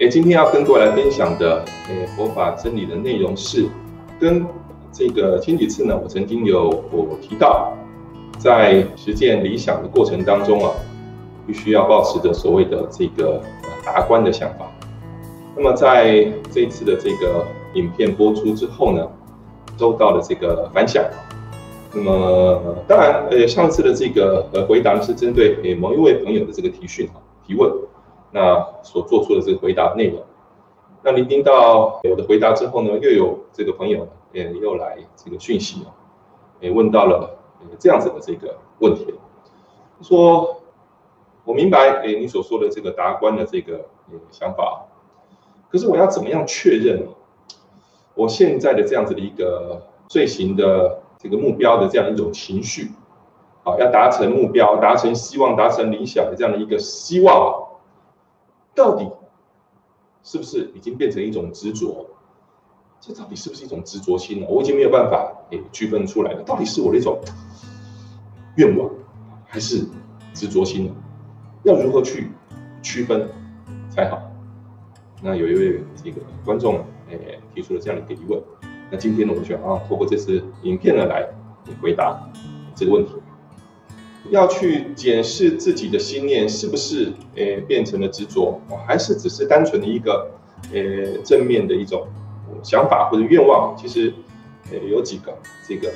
诶，今天要跟各位来分享的，诶，佛法真理的内容是，跟这个前几次呢，我曾经有我提到，在实践理想的过程当中啊，必须要保持着所谓的这个达观的想法。那么在这一次的这个影片播出之后呢，收到了这个反响。那么当然，呃，上次的这个呃回答是针对诶某一位朋友的这个提讯啊提问。那所做出的这个回答内容，那您听到我的回答之后呢，又有这个朋友也又来这个讯息啊，也问到了这样子的这个问题，说，我明白诶你所说的这个达观的这个想法，可是我要怎么样确认我现在的这样子的一个罪行的这个目标的这样一种情绪，啊，要达成目标、达成希望、达成理想的这样的一个希望。到底是不是已经变成一种执着？这到底是不是一种执着心呢？我已经没有办法诶区分出来了。到底是我的一种愿望，还是执着心呢？要如何去区分才好？那有一位这个观众诶提出了这样的一个疑问。那今天呢，我就啊透过这次影片呢来回答这个问题。要去检视自己的心念是不是诶变成了执着，还是只是单纯的一个诶正面的一种想法或者愿望？其实诶有几个这个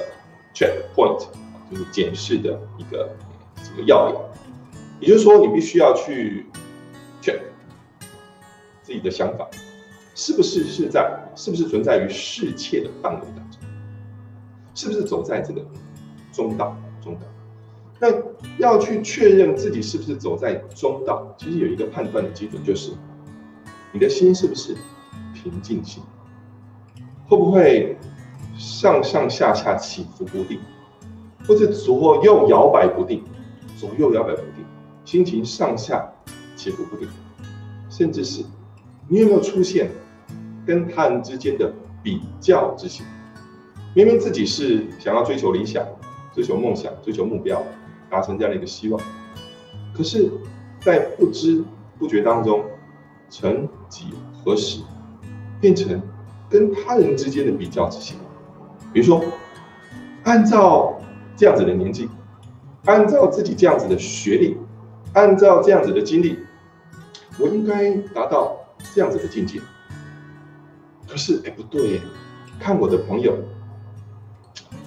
check point，就是检视的一个这个要点。也就是说，你必须要去 check 自己的想法是不是是在是不是存在于世切的范围当中，是不是走在这个中道中道。那要去确认自己是不是走在中道，其实有一个判断的基准，就是你的心是不是平静心，会不会上上下下起伏不定，或者左右摇摆不定，左右摇摆不定，心情上下起伏不定，甚至是你有没有出现跟他人之间的比较之心？明明自己是想要追求理想、追求梦想、追求目标。达成这样的一个希望，可是，在不知不觉当中，曾几何时，变成跟他人之间的比较之心。比如说，按照这样子的年纪，按照自己这样子的学历，按照这样子的经历，我应该达到这样子的境界。可是，哎，不对，看我的朋友，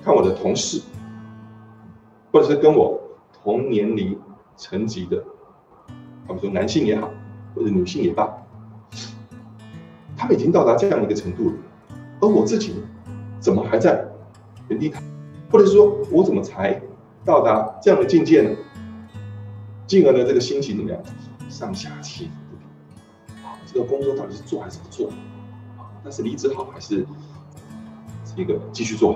看我的同事，或者是跟我。同年龄层级的，他们说男性也好，或者女性也罢，他们已经到达这样的一个程度了，而我自己怎么还在原地踏，或者说我怎么才到达这样的境界呢？进而呢，这个心情怎么样？上下起伏不定。啊，这个工作到底是做还是不做？啊，那是离职好还是这个继续做？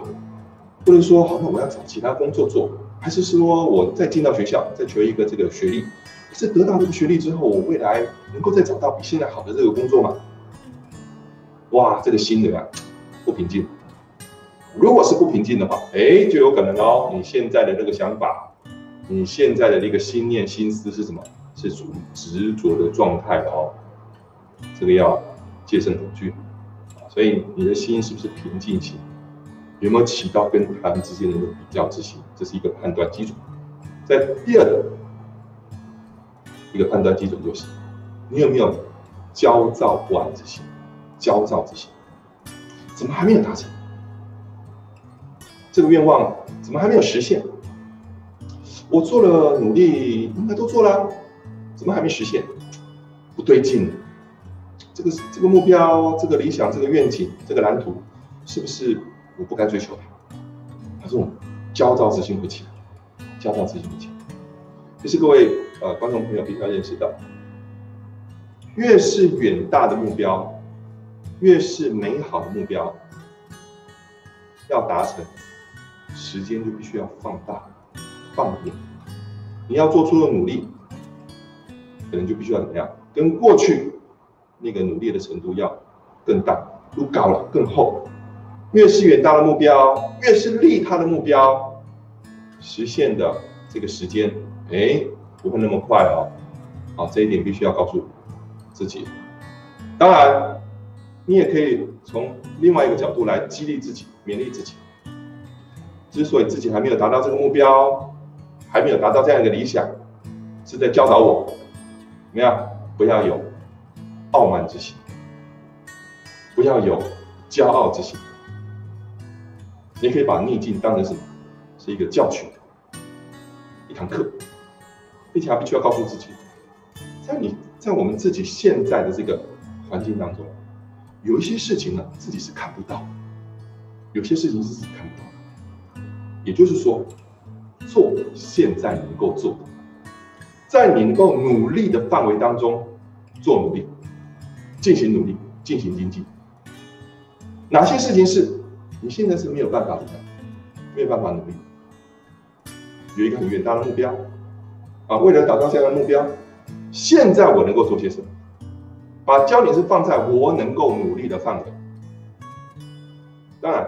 或者说，好，那我要找其他工作做。还是说，我再进到学校，再求一个这个学历，可是得到这个学历之后，我未来能够再找到比现在好的这个工作吗？哇，这个心对吧？不平静。如果是不平静的话，哎，就有可能哦，你现在的这个想法，你现在的这个心念心思是什么？是属于执着的状态哦。这个要戒慎恐惧。所以你的心是不是平静心？有没有起到跟他们之间的比较之心？这是一个判断基准。在第二个一个判断基准就是，你有没有焦躁不安之心？焦躁之心，怎么还没有达成？这个愿望怎么还没有实现？我做了努力，应该都做了，怎么还没实现？不对劲，这个这个目标、这个理想、这个愿景、这个蓝图，是不是？我不该追求他，他这种焦躁之心会起来，焦躁之心会起来。其实各位呃观众朋友必须要认识到，越是远大的目标，越是美好的目标，要达成，时间就必须要放大、放远。你要做出的努力，可能就必须要怎么样？跟过去那个努力的程度要更大、更高了、更厚。越是远大的目标，越是利他的目标，实现的这个时间，哎，不会那么快哦。好，这一点必须要告诉自己。当然，你也可以从另外一个角度来激励自己、勉励自己。之所以自己还没有达到这个目标，还没有达到这样一个理想，是在教导我，怎么样？不要有傲慢之心，不要有骄傲之心。你可以把逆境当成什么？是一个教训，一堂课，并且还必须要告诉自己，在你在我们自己现在的这个环境当中，有一些事情呢，自己是看不到，有些事情是自己看不到的。也就是说，做现在能够做的，在你能够努力的范围当中做努力，进行努力，进行经济。哪些事情是你现在是没有办法的，没有办法努力？有一个很远大的目标啊，为了达到这样的目标，现在我能够做些什么？把焦点是放在我能够努力的范围。当然。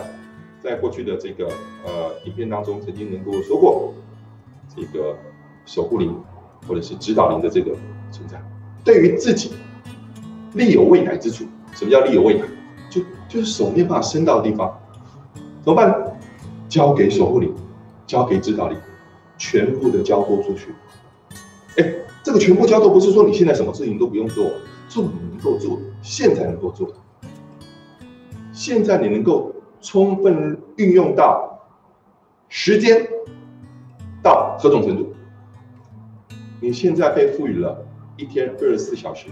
在过去的这个呃影片当中，曾经能够说过这个守护灵或者是指导灵的这个存在，对于自己力有未逮之处。什么叫力有未逮？就就是手没办法伸到的地方，怎么办？交给守护灵，交给指导灵，全部的交托出去。哎，这个全部交托不是说你现在什么事情都不用做，做你能够做，现在能够做的，现在你能够。充分运用到时间到何种程度？你现在被赋予了一天二十四小时，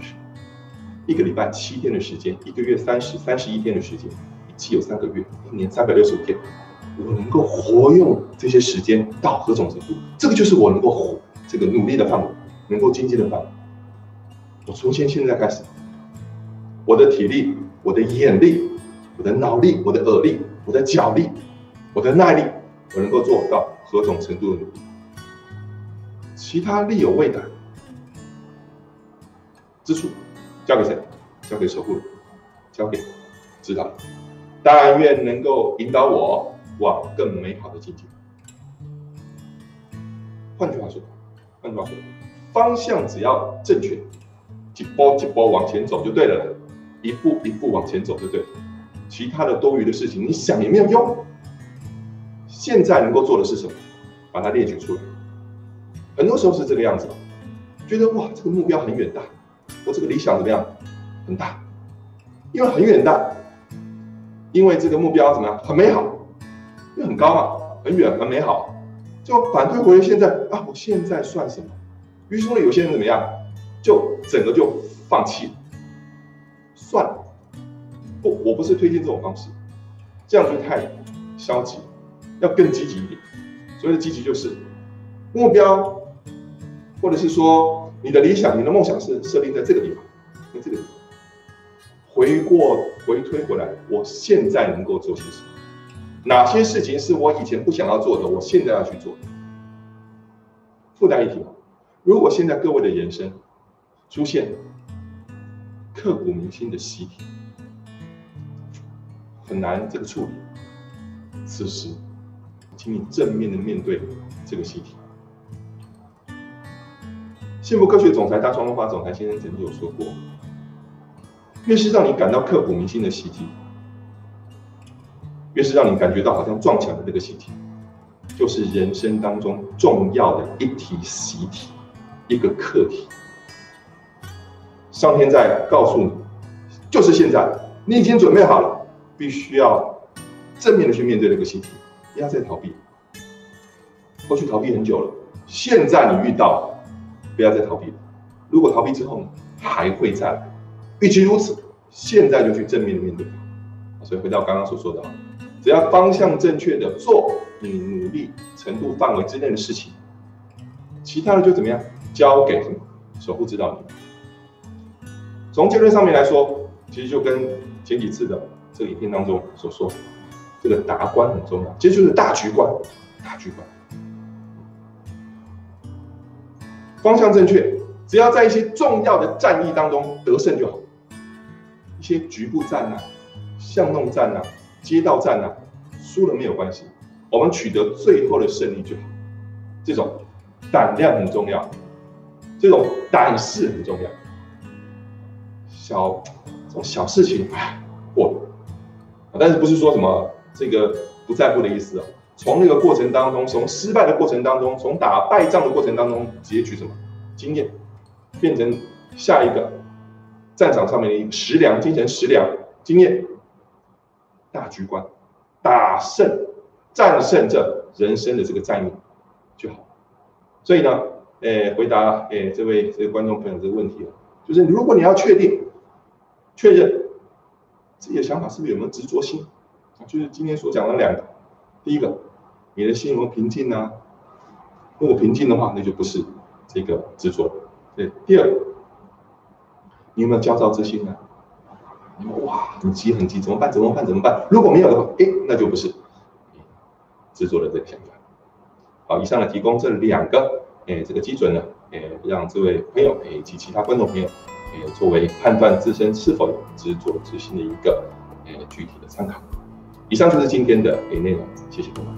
一个礼拜七天的时间，一个月三十三十一天的时间，期有三个月，一年三百六十五天，我能够活用这些时间到何种程度？这个就是我能够活这个努力的范围，能够精进的范围。我从现现在开始，我的体力，我的眼力。我的脑力，我的耳力，我的脚力，我的耐力，我能够做到何种程度的努力？其他力有未逮之处，交给谁？交给守护人交给指导。但愿能够引导我往更美好的境界。换句话说，换句话说，方向只要正确，几波几波往前走就对了，一步一步往前走就对了。其他的多余的事情，你想也没有用。现在能够做的是什么？把它列举出来。很多时候是这个样子，觉得哇，这个目标很远大，我这个理想怎么样？很大，因为很远大，因为这个目标怎么样？很美好，因为很高嘛，很远，很美好。就反推回现在啊，我现在算什么？于是说，有些人怎么样？就整个就放弃，算了。不，我不是推荐这种方式，这样就太消极，要更积极一点。所谓的积极就是目标，或者是说你的理想、你的梦想是设定在这个地方，在这个地方。回过回推回来，我现在能够做些什么？哪些事情是我以前不想要做的，我现在要去做的？附带一提，如果现在各位的人生出现刻骨铭心的习题。很难这个处理。此时，请你正面的面对这个习题。幸福科学总裁大创文化总裁先生曾经有说过：，越是让你感到刻骨铭心的习题，越是让你感觉到好像撞墙的那个习题，就是人生当中重要的一题习题，一个课题。上天在告诉你，就是现在，你已经准备好了。必须要正面的去面对这个习题，不要再逃避。过去逃避很久了，现在你遇到，不要再逃避了。如果逃避之后呢，还会再来。与其如此，现在就去正面面对。所以回到刚刚所说的，只要方向正确的做你努力程度范围之内的事情，其他的就怎么样，交给什么守护指导你。从结论上面来说，其实就跟前几次的。这个影片当中所说，这个达观很重要，其实就是大局观，大局观，方向正确，只要在一些重要的战役当中得胜就好。一些局部战啊、巷弄战啊、街道战啊，输了没有关系，我们取得最后的胜利就好。这种胆量很重要，这种胆识很重要。小。这种小事情，哎，过了。但是不是说什么这个不在乎的意思啊？从那个过程当中，从失败的过程当中，从打败仗的过程当中，截取什么经验，变成下一个战场上面的一个食粮，精神食粮经验，大局观，打胜战胜这人生的这个战役就好。所以呢，诶，回答诶这位这个观众朋友这个问题啊，就是如果你要确定确认自己的想法是不是有没有执着心，就是今天所讲的两个，第一个。你的心有没有平静呢？如果平静的话，那就不是这个执着。对，第二，你有没有焦躁之心呢？哇，很急很急，怎么办？怎么办？怎么办？如果没有的话，哎，那就不是执着的这个想法。好，以上呢提供这两个，哎，这个基准呢，哎，让这位朋友以及其他观众朋友，哎，作为判断自身是否有执着之心的一个，哎，具体的参考。以上就是今天的哎内容，谢谢各位。